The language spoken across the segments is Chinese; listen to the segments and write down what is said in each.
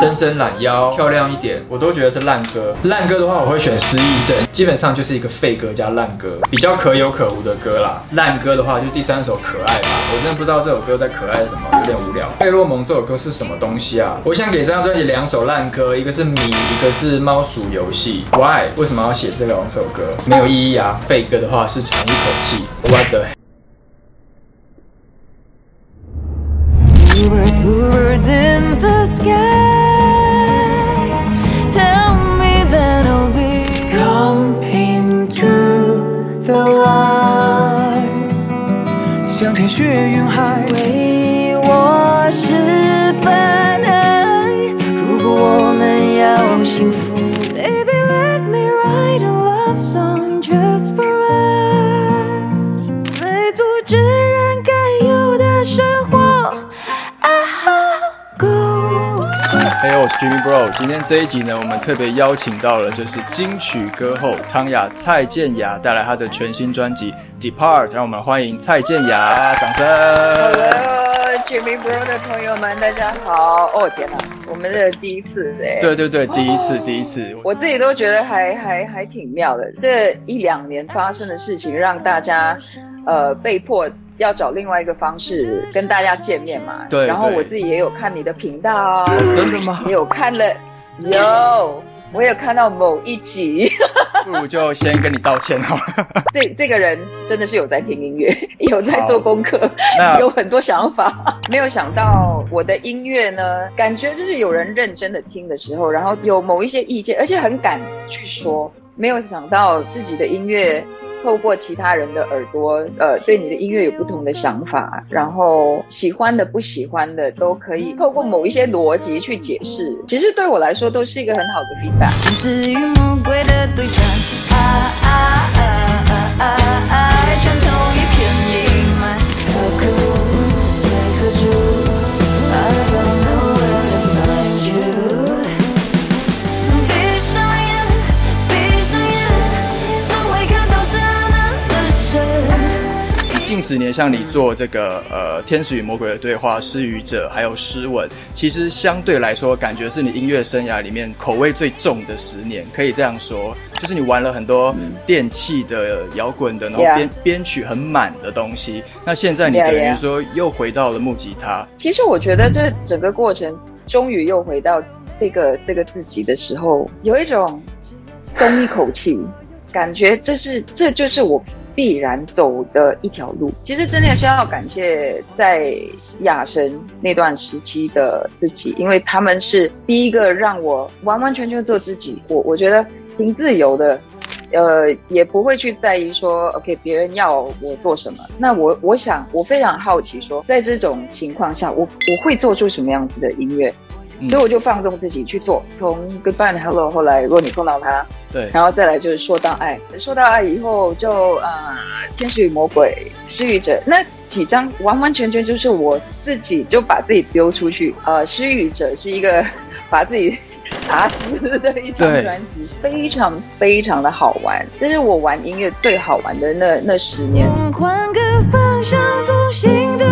伸伸懒腰，漂亮一点，我都觉得是烂歌。烂歌的话，我会选失忆症，基本上就是一个废歌加烂歌，比较可有可无的歌啦。烂歌的话，就第三首可爱吧，我真的不知道这首歌在可爱什么，有点无聊。费洛蒙这首歌是什么东西啊？我想给这张专辑两首烂歌，一个是米，一个是猫鼠游戏。Why？为什么要写这两首歌？没有意义啊。废歌的话是喘一口气。What the？Bluebirds, bluebirds in the sky. 爱像天雪云海。Jimmy Bro。今天这一集呢，我们特别邀请到了就是金曲歌后汤雅蔡健雅带来她的全新专辑《Depart》，让我们欢迎蔡健雅，掌声。Hello，Jimmy Bro 的朋友们，大家好！哦天哪，我们的第一次哎，对对对，第一次，第一次。我自己都觉得还还还挺妙的。这一两年发生的事情，让大家呃被迫要找另外一个方式跟大家见面嘛。对对然后我自己也有看你的频道啊，真的吗？也有看了，有，我有看到某一集。不如就先跟你道歉好了。这这个人真的是有在听音乐，有在做功课那，有很多想法。没有想到我的音乐呢，感觉就是有人认真的听的时候，然后有某一些意见，而且很敢去说。没有想到自己的音乐透过其他人的耳朵，呃，对你的音乐有不同的想法，然后喜欢的、不喜欢的都可以透过某一些逻辑去解释。其实对我来说都是一个很好的 feedback。天使与魔鬼的对战，十年，像你做这个呃《天使与魔鬼的对话》《失语者》还有《诗文》，其实相对来说，感觉是你音乐生涯里面口味最重的十年，可以这样说。就是你玩了很多电器的、摇滚的，然后编编曲很满的东西。那现在你等于说又回到了木吉他，其实我觉得这整个过程，终于又回到这个这个自己的时候，有一种松一口气，感觉这是这就是我必然走的一条路。其实真的是要感谢在亚神那段时期的自己，因为他们是第一个让我完完全全做自己。我我觉得挺自由的。呃，也不会去在意说，OK，别人要我做什么。那我我想，我非常好奇说，在这种情况下，我我会做出什么样子的音乐？嗯所以我就放纵自己去做，从 Goodbye and Hello，后来如果你碰到他，对，然后再来就是说到爱，说到爱以后就呃天使与魔鬼、失语者那几张完完全全就是我自己就把自己丢出去。呃，失语者是一个把自己打死的一张专辑，非常非常的好玩，这是我玩音乐最好玩的那那十年。换个方向，走新的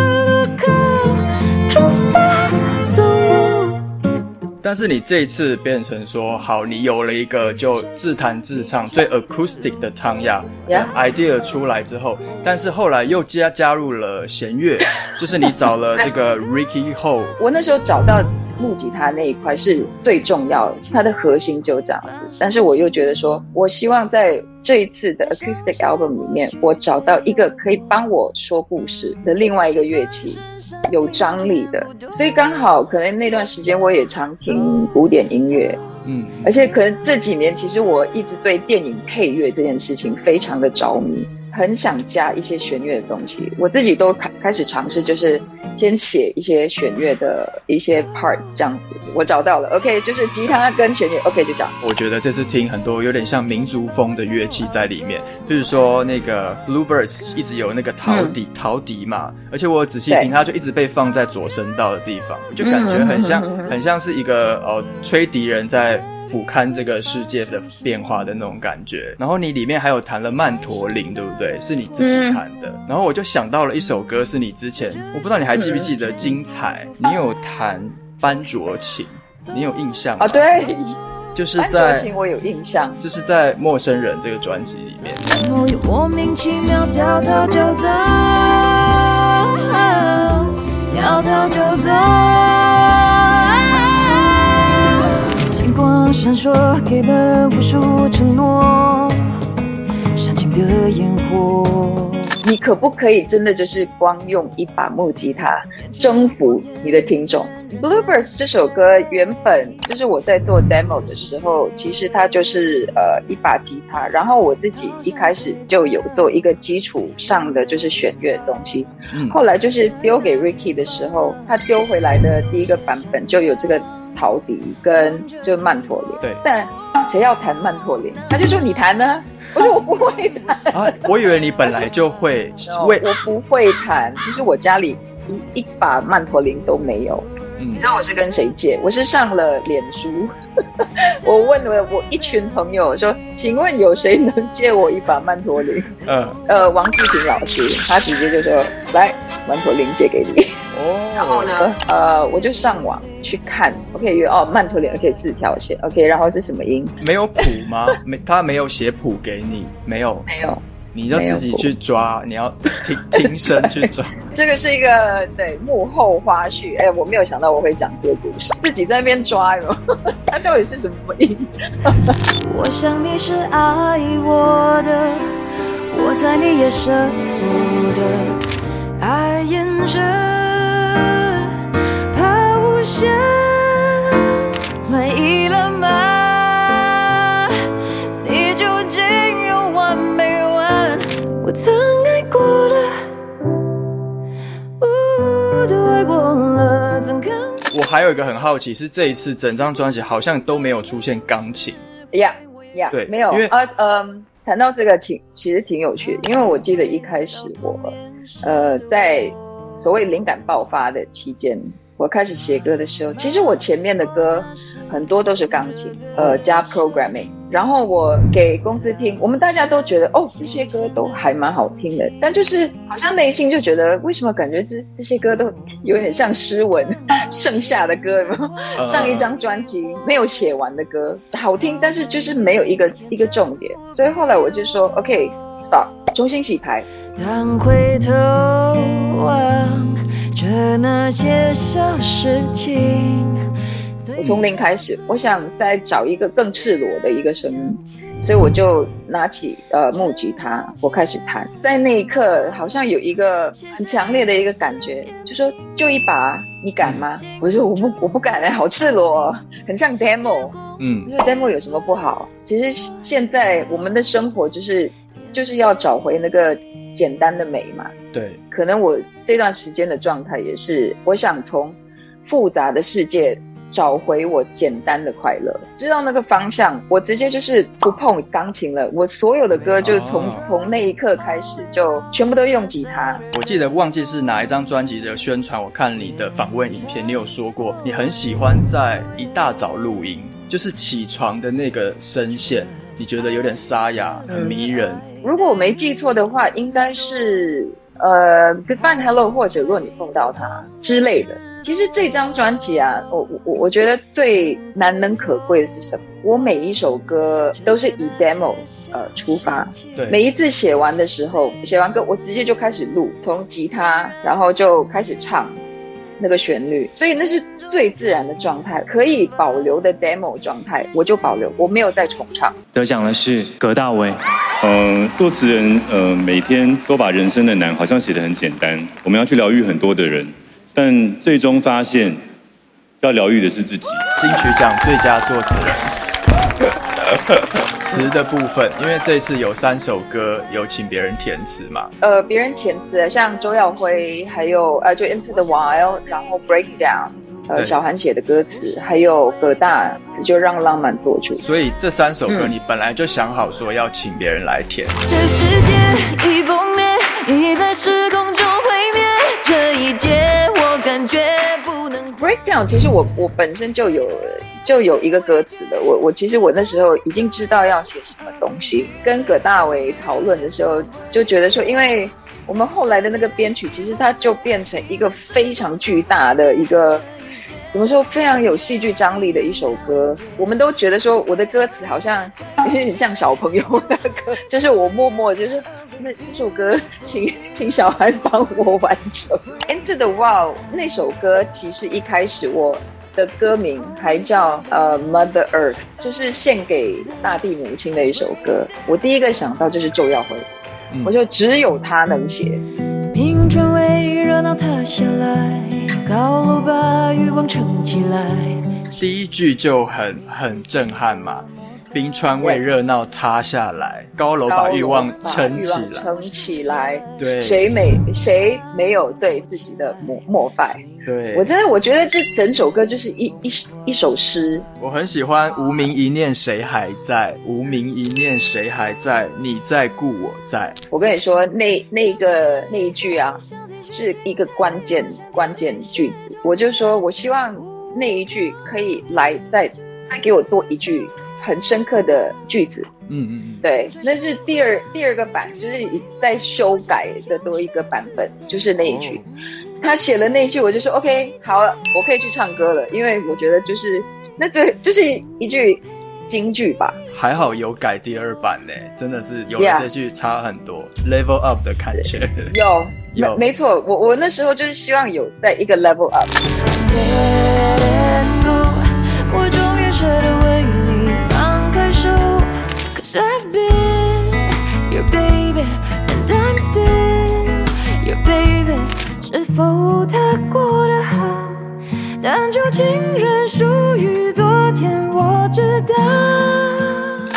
但是你这一次变成说，好，你有了一个就自弹自唱最 acoustic 的唱呀 Yeah idea 出来之后，但是后来又加加入了弦乐，就是你找了这个 Ricky Ho，我那时候找到木吉他那一块是最重要的，它的核心就这样子。但是我又觉得说，我希望在这一次的 acoustic album 里面，我找到一个可以帮我说故事的另外一个乐器，有张力的。所以刚好可能那段时间我也常听古典音乐，嗯，而且可能这几年其实我一直对电影配乐这件事情非常的着迷，很想加一些弦乐的东西。我自己都开开始尝试，就是先写一些弦乐的一些 parts 这样子。我找到了，OK，就是吉他跟弦乐，OK 就这样。我觉得这次听很多有点像民族风的乐器在里面，比如说那个 Bluebirds 一直有那个陶笛、陶笛嘛，而且我仔细听，它就一直被放在左声道的地方，就感觉很像、很像是一个呃吹笛人在。俯瞰这个世界的变化的那种感觉，然后你里面还有弹了曼陀林，对不对？是你自己弹的。然后我就想到了一首歌，是你之前我不知道你还记不记得《精彩》，你有弹班卓琴。你有印象吗？啊，对，就是在我有印象。就是在《陌生人》这个专辑里面。然后又莫名其妙掉头就走，掉头就走。闪烁，给了无数承诺，煽情的烟火。你可不可以真的就是光用一把木吉他征服你的听众？Bluebirds 这首歌原本就是我在做 demo 的时候，其实它就是呃一把吉他，然后我自己一开始就有做一个基础上的就是弦乐的东西，嗯，后来就是丢给 Ricky 的时候，他丢回来的第一个版本就有这个陶笛跟就曼陀林，对但谁要弹曼陀林？他就说你弹呢、我说我不会弹。啊，我以为你本来就会我不会弹，其实我家里一一把曼陀林都没有。嗯你知道我是跟谁借？我是上了脸书，我问了我一群朋友说，请问有谁能借我一把曼陀林？嗯呃，王志平老师，他直接就说来，曼陀林借给你。哦然后哦，呢，呃，我就上网去看，OK，哦，曼陀林 OK 四条线，OK，然后是什么音？没有谱吗？没，他没有写谱给你，没有，没有，你要自己去抓，你要 听听声去抓。这个是一个对幕后花絮，哎，我没有想到我会讲这个故事，自己在那边抓哟 它到底是什么音？我想你是爱我的，我猜你也舍不得，爱沿着怕无限，满意了吗？曾爱过的，呜，都爱过了，怎敢？我还有一个很好奇，是这一次整张专辑好像都没有出现钢琴，呀呀，对没有因为呃，嗯，谈到这个挺其实挺有趣的，因为我记得一开始我呃在所谓灵感爆发的期间。我开始写歌的时候，其实我前面的歌很多都是钢琴，呃，加 programming。然后我给公司听，我们大家都觉得哦，这些歌都还蛮好听的，但就是好像内心就觉得，为什么感觉这这些歌都有点像诗文 剩下的歌，有没有？呃上一张专辑没有写完的歌，好听，但是就是没有一个一个重点，所以后来我就说，OK，stop，、重新洗牌。当回头望着那些小事情，我从零开始，我想再找一个更赤裸的一个声音，所以我就拿起呃木吉他，我开始弹。在那一刻，好像有一个很强烈的一个感觉，就说就一把，你敢吗？我说我不我不敢哎、好赤裸、哦，很像 demo。嗯就是 demo 有什么不好？其实现在我们的生活就是就是要找回那个简单的美嘛。对，可能我这段时间的状态也是，我想从复杂的世界找回我简单的快乐，知道那个方向，我直接就是不碰钢琴了。我所有的歌就从、哦从那一刻开始，就全部都用吉他。我记得忘记是哪一张专辑的宣传，我看你的访问影片，你有说过你很喜欢在一大早录音，就是起床的那个声线，你觉得有点沙哑，很迷人。如果我没记错的话，应该是呃《Goodbye Hello》或者《若你碰到他》之类的。其实这张专辑啊，我我我觉得最难能可贵的是什么？我每一首歌都是以 demo 呃出发，对，每一次写完的时候，写完歌我直接就开始录，从吉他然后就开始唱那个旋律，所以那是最自然的状态，可以保留的 demo 状态我就保留，我没有再重唱。得奖的是葛大为。呃，作词人呃每天都把人生的难好像写得很简单，我们要去疗愈很多的人，但最终发现要疗愈的是自己。金曲奖最佳作词人。词的部分，因为这次有三首歌有请别人填词嘛，呃，别人填词，像周耀辉，还有呃，就 Into the Wild，然后 Breakdown，呃，小韩写的歌词，还有葛大就让浪漫做主。所以这三首歌嗯你本来就想好说要请别人来填。这世界已崩灭，已在时空中毁灭。这一切，我感觉不这样其实我我本身就有就有一个歌词的，我我其实我那时候已经知道要写什么东西，跟葛大为讨论的时候就觉得说，因为我们后来的那个编曲，其实它就变成一个非常巨大的一个。怎么说非常有戏剧张力的一首歌。我们都觉得说我的歌词好像 有点像小朋友的歌，就是我默默就是那这首歌，请请小孩帮我完成。Into the Wild 那首歌其实一开始我。的歌名还叫呃 Mother Earth，就是献给大地母亲的一首歌。我第一个想到就是周耀辉，我就只有他能写。冰川为热闹塌下来，高楼把欲望撑起来。第一句就很很震撼嘛。冰川为热闹塌下来，高楼把欲望撑起来。撑起来，对，谁没谁没有对自己的膜膜拜？对我真的我觉得这整首歌就是一一一首诗。我很喜欢无名一念谁还在？无名一念谁还在？你在故我在。我跟你说，那那个那一句啊，是一个关键关键句子。我就说我希望那一句可以来再再给我多一句。很深刻的句子，嗯嗯嗯，对，那是第二第二个版，就是在修改的多一个版本，就是那一句，他写了那一句，我就说 OK，好了，我可以去唱歌了，因为我觉得就是那这就是一句京剧吧。还好有改第二版呢，真的是有了这句差很多，level up 的感觉。有有没错，我我那时候就是希望有在一个 level up。我终于舍得为你放开手，Cause I've been your baby and I'm still your baby。是否他过得好？但旧情人属于昨天，我知道。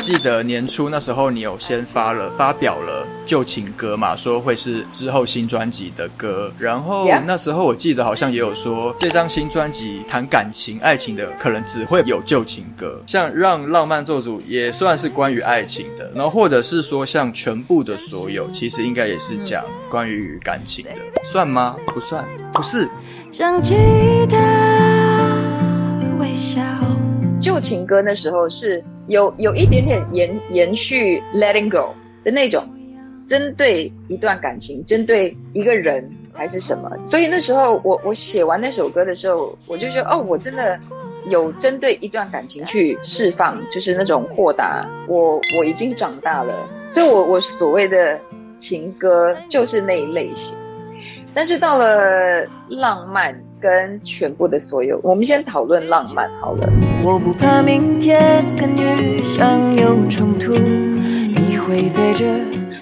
记得年初那时候，你有先发了发表了旧情歌嘛？说会是之后新专辑的歌。然后那时候我记得好像也有说，这张新专辑谈感情、爱情的，可能只会有旧情歌。像让浪漫做主也算是关于爱情的。然后或者是说像全部的所有，其实应该也是讲关于感情的，算吗？不算，不是。想起他微笑。旧情歌那时候是有有一点点延延续 letting go 的那种，针对一段感情，针对一个人还是什么？所以那时候我我写完那首歌的时候，我就觉得哦，我真的有针对一段感情去释放，就是那种豁达。我我已经长大了，所以我我所谓的情歌就是那一类型。但是到了浪漫。跟全部的所有，我们先讨论浪漫好了。我不怕明天跟雨相有冲突，你会在这。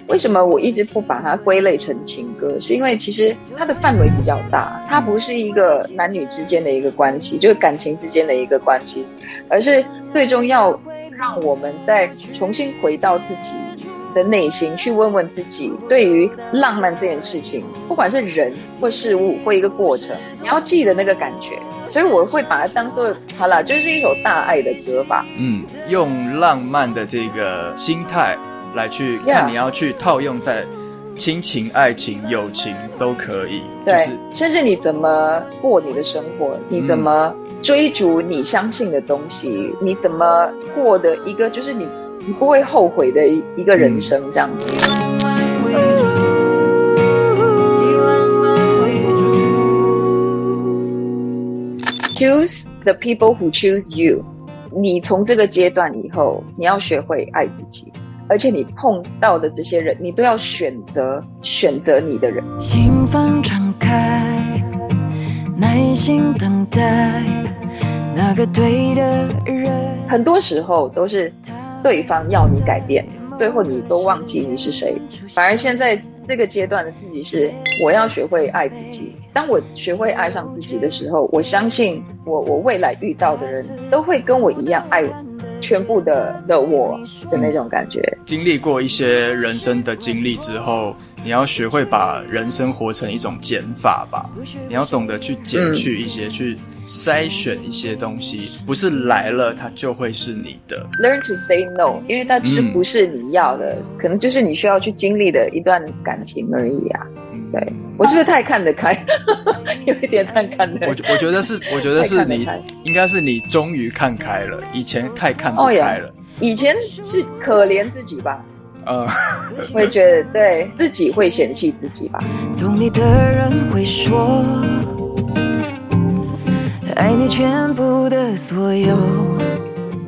为什么我一直不把它归类成情歌？是因为其实它的范围比较大，它不是一个男女之间的一个关系，就是感情之间的一个关系，而是最终要让我们再重新回到自己。的内心去问问自己，对于浪漫这件事情，不管是人或事物或一个过程，你要记得那个感觉。所以我会把它当做好了，就是一首大爱的歌吧。嗯，用浪漫的这个心态来去看，你要去套用在亲情、爱情、友情都可以。对，甚至你怎么过你的生活，你怎么追逐你相信的东西，你怎么过的一个就是你。你不会后悔的一个人生，这样子。Choose the people who choose you。你从这个阶段以后，你要学会爱自己，而且你碰到的这些人，你都要选择选择你的人。心房敞开，耐心等待那个对的人。很多时候都是。对方要你改变，最后你都忘记你是谁。反而现在这个阶段的自己是，我要学会爱自己。当我学会爱上自己的时候，我相信我我未来遇到的人都会跟我一样爱全部的的我的那种感觉。经历过一些人生的经历之后，你要学会把人生活成一种减法吧。你要懂得去减去一些去。筛选一些东西，不是来了它就会是你的。Learn to say no，因为它其实不是你要的，可能就是你需要去经历的一段感情而已啊。对我是不是太看得开？有一点太看得开。我我觉得是，我觉得是你应该是你终于看开了，以前太看不开了。以前是可怜自己吧？呃，我也觉得对自己会嫌弃自己吧。懂你的人会说。爱你全部的所有。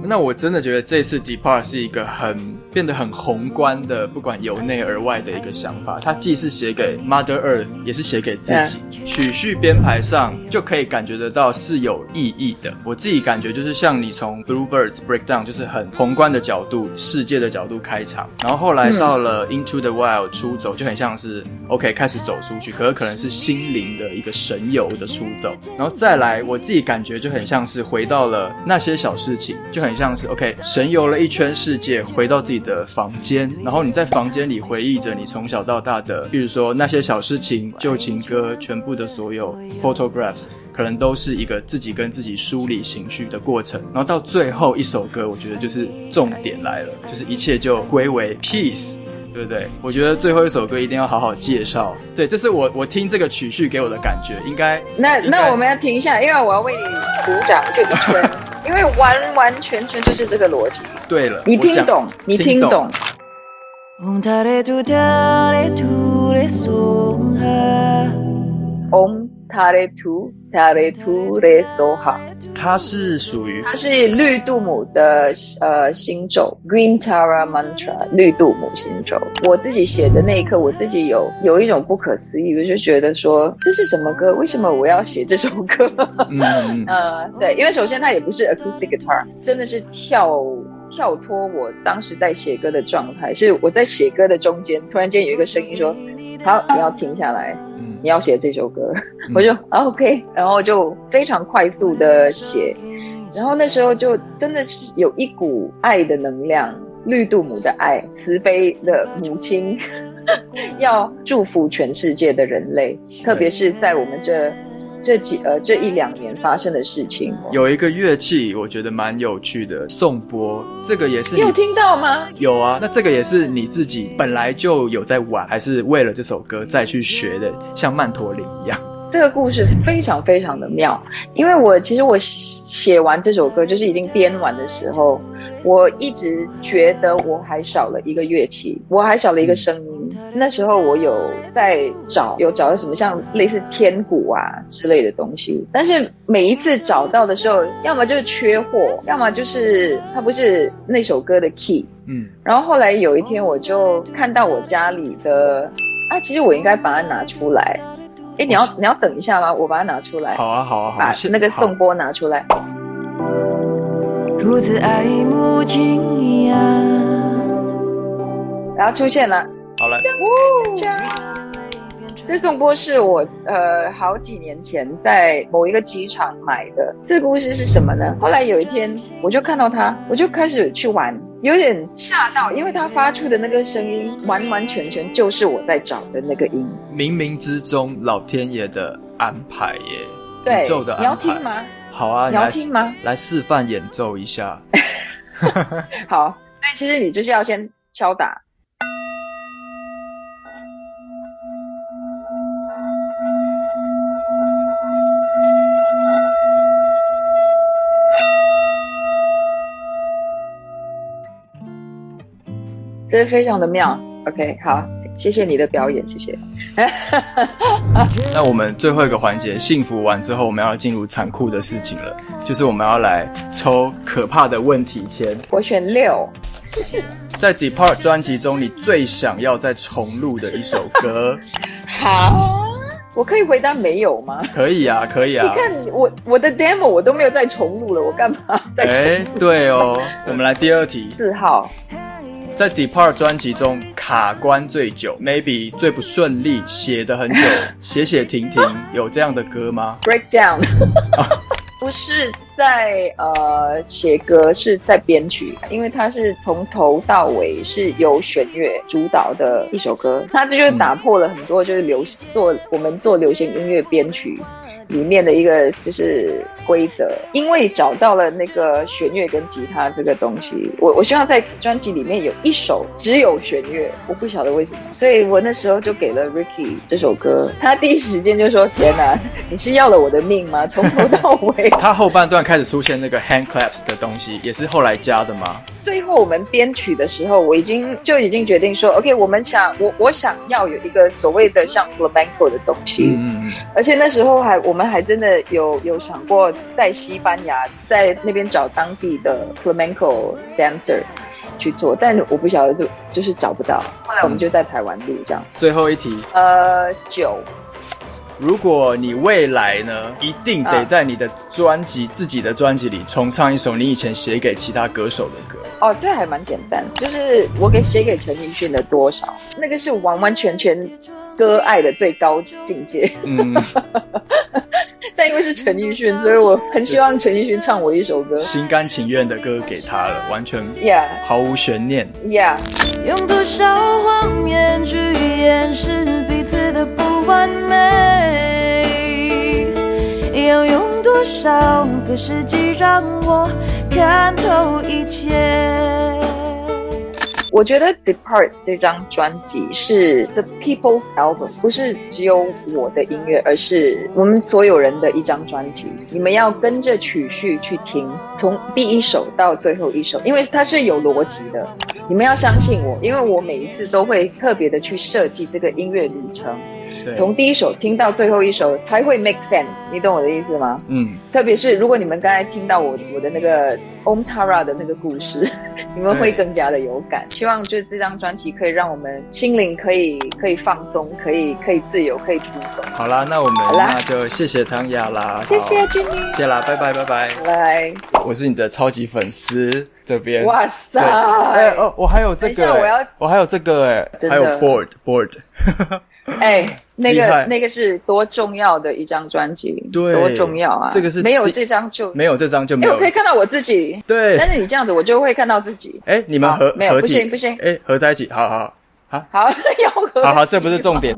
那我真的觉得这次 Depart 是一个很变得很宏观的，不管由内而外的一个想法。它既是写给 Mother Earth，也是写给自己。曲序编排上就可以感觉得到是有意义的。我自己感觉就是像你从 Bluebirds Breakdown，就是很宏观的角度、世界的角度开场，然后后来到了 Into the Wild 出走，就很像是 OK 开始走出去，可是可能是心灵的一个神游的出走，然后再来我自己感觉就很像是回到了那些小事情，就很像是 OK 神游了一圈世界，回到自己的房间，然后你在房间里回忆着你从小到大的，比如说那些小事情、旧情歌，全部的所有 photographs，可能都是一个自己跟自己梳理情绪的过程，然后到最后一首歌，我觉得就是重点来了，就是一切就归为 peace。对不对？我觉得最后一首歌一定要好好介绍。对，这是我我听这个曲序给我的感觉，应该那那我们要停一下，因为我要为你鼓掌，就一圈，因为完完全全就是这个逻辑。对了，你听懂，你听懂。Om tare tu tare tu re so ha. 它是属于它是绿度母的呃星咒，Green Tara Mantra，绿度母星咒。我自己写的那一刻，我自己有有一种不可思议，我就觉得说这是什么歌？为什么我要写这首歌？嗯嗯 呃，对，因为首先它也不是 acoustic guitar，真的是跳跳脱我当时在写歌的状态，是我在写歌的中间，突然间有一个声音说：“好，你要停下来，嗯你要写这首歌。我就啊 OK，然后就非常快速的写，然后那时候就真的是有一股爱的能量，绿度母的爱，慈悲的母亲，要祝福全世界的人类，特别是在我们这这几呃这一两年发生的事情。有一个乐器，我觉得蛮有趣的，颂钵，这个也是你你有听到吗？有啊，那这个也是你自己本来就有在玩，还是为了这首歌再去学的，像曼陀林一样？这个故事非常非常的妙，因为我其实我写完这首歌，就是已经编完的时候，我一直觉得我还少了一个乐器，我还少了一个声音。那时候我有在找，有找到什么像类似天鼓啊之类的东西，但是每一次找到的时候，要么就是缺货，要么就是它不是那首歌的 key。嗯，然后后来有一天，我就看到我家里的啊，其实我应该把它拿出来。哎，你要你要等一下吗？我把它拿出来，好啊，好啊，好把啊，把那个好颂钵拿出来。如此爱慕情一样。然后出现了，好来，这颂钵是我呃好几年前在某一个机场买的。这个故事是什么呢？后来有一天我就看到它，我就开始去玩，有点吓到，因为它发出的那个声音完完全全就是我在找的那个音。冥冥之中老天爷的安排耶，对宇宙的，安排。你要听？吗？好啊，你要来听吗？来示范演奏一下。好，所以其实你就是要先敲打。这非常的妙。OK，好，谢谢你的表演，谢谢。那我们最后一个环节，幸福完之后，我们要进入残酷的事情了，就是我们要来抽可怕的问题签。我选六，在 Depart 专辑中，你最想要再重录的一首歌，好，我可以回答没有吗？可以啊，可以啊你啊。看我我的 demo 我都没有再重录了，我干嘛再重哎，对哦，我们来第二题，四号？在 Depart 专辑中卡关最久，maybe 最不顺利，写的很久，写写停停，有这样的歌吗？breakdown，不是在呃写歌，是在编曲，因为它是从头到尾是由弦乐主导的一首歌，它这就是打破了很多就是流行做我们做流行音乐编曲。里面的一个就是规则，因为找到了那个弦乐跟吉他这个东西，我我希望在专辑里面有一首只有弦乐，我不晓得为什么，所以我那时候就给了 Ricky 这首歌，他第一时间就说：“天哪，你是要了我的命吗？从头到尾。他后半段开始出现那个 hand claps 的东西，也是后来加的吗？”最后我们编曲的时候，我已经就已经决定说：“OK，我们想我我想要有一个所谓的像 flamenco 的东西。嗯嗯嗯，而且那时候还我们们还真的有有想过在西班牙在那边找当地的 flamenco dancer 去做，但我不晓得就就是找不到。后来我们就在台湾录这样。最后一题，呃，九如果你未来呢，一定得嗯在你的专辑、自己的专辑里重唱一首你以前写给其他歌手的歌，哦，这还蛮简单，就是我给写给陈奕迅的多少，那个是完完全全歌爱的最高境界。嗯，但因为是陈奕迅，所以我很希望陈奕迅唱我一首歌。心甘情愿的歌给他了，完全 Yeah 毫无悬念。Yeah，用多少谎言去掩饰彼此的不完美？要用多少个世纪让我看透一切？我觉得《Depart》这张专辑是 The People's Album，不是只有我的音乐，而是我们所有人的一张专辑。你们要跟着曲序去听，从第一首到最后一首，因为它是有逻辑的。你们要相信我，因为我每一次都会特别的去设计这个音乐旅程，从第一首听到最后一首才会 make sense。你懂我的意思吗？嗯，特别是如果你们刚才听到我我的那个 Om Tara 的那个故事，你们会更加的有感。希望就是这张专辑可以让我们心灵可以可以放松，可以可以自由，可以出走。好啦，那我们那就谢谢唐雅啦，谢谢好。君妮，谢啦，拜拜拜拜，来，我是你的超级粉丝，这边。哇塞。对，，哎哦，我还有这个我要我还有这个哎，还有 board board，哎，那个那个是多重要的一张专辑，对多重要啊！这个是没有这张就没有这张就没哎，有我可以看到我自己，对，但是你这样子我就会看到自己。哎，你们合没有不行不行。哎，合在一起，好好好，好，要合好好，这不是重点。